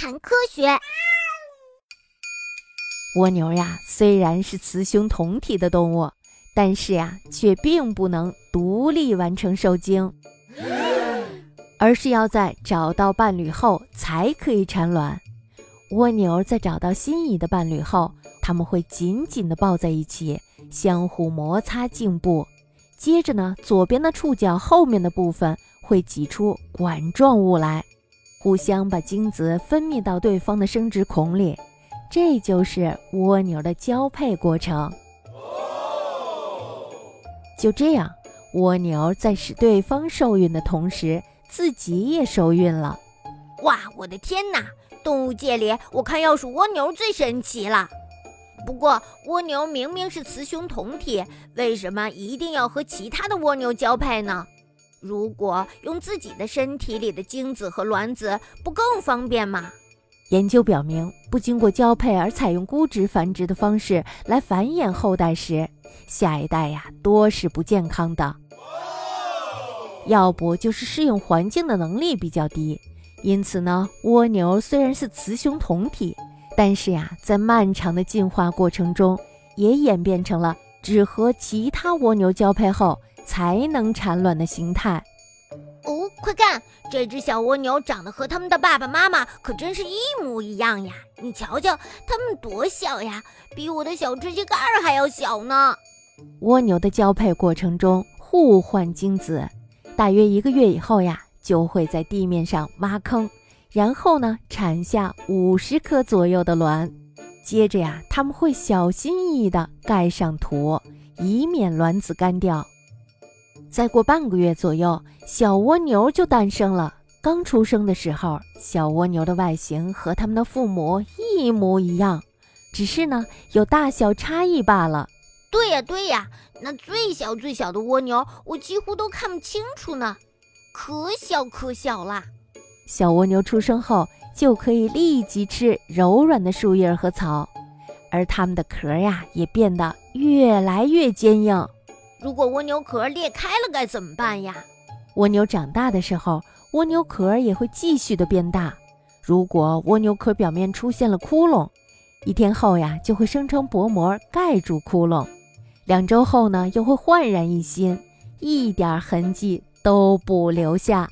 谈科学。蜗牛呀，虽然是雌雄同体的动物，但是呀，却并不能独立完成受精，而是要在找到伴侣后才可以产卵。蜗牛在找到心仪的伴侣后，它们会紧紧地抱在一起，相互摩擦颈部。接着呢，左边的触角后面的部分会挤出管状物来，互相把精子分泌到对方的生殖孔里。这就是蜗牛的交配过程。就这样，蜗牛在使对方受孕的同时，自己也受孕了。哇，我的天哪！动物界里，我看要数蜗牛最神奇了。不过，蜗牛明明是雌雄同体，为什么一定要和其他的蜗牛交配呢？如果用自己的身体里的精子和卵子，不更方便吗？研究表明，不经过交配而采用孤殖繁殖的方式来繁衍后代时，下一代呀多是不健康的。要不就是适应环境的能力比较低。因此呢，蜗牛虽然是雌雄同体，但是呀，在漫长的进化过程中，也演变成了只和其他蜗牛交配后才能产卵的形态。哦，快看，这只小蜗牛长得和它们的爸爸妈妈可真是一模一样呀！你瞧瞧，它们多小呀，比我的小指甲盖儿还要小呢。蜗牛的交配过程中互换精子，大约一个月以后呀，就会在地面上挖坑，然后呢产下五十颗左右的卵。接着呀，他们会小心翼翼地盖上土，以免卵子干掉。再过半个月左右，小蜗牛就诞生了。刚出生的时候，小蜗牛的外形和它们的父母一模一样，只是呢有大小差异罢了。对呀，对呀，那最小最小的蜗牛，我几乎都看不清楚呢，可小可小啦。小蜗牛出生后就可以立即吃柔软的树叶和草，而它们的壳呀也变得越来越坚硬。如果蜗牛壳裂开了该怎么办呀？蜗牛长大的时候，蜗牛壳也会继续的变大。如果蜗牛壳表面出现了窟窿，一天后呀就会生成薄膜盖住窟窿，两周后呢又会焕然一新，一点痕迹都不留下。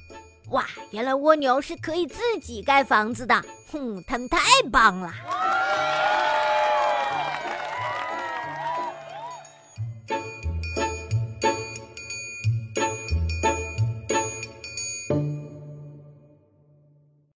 哇，原来蜗牛是可以自己盖房子的，哼，它们太棒了！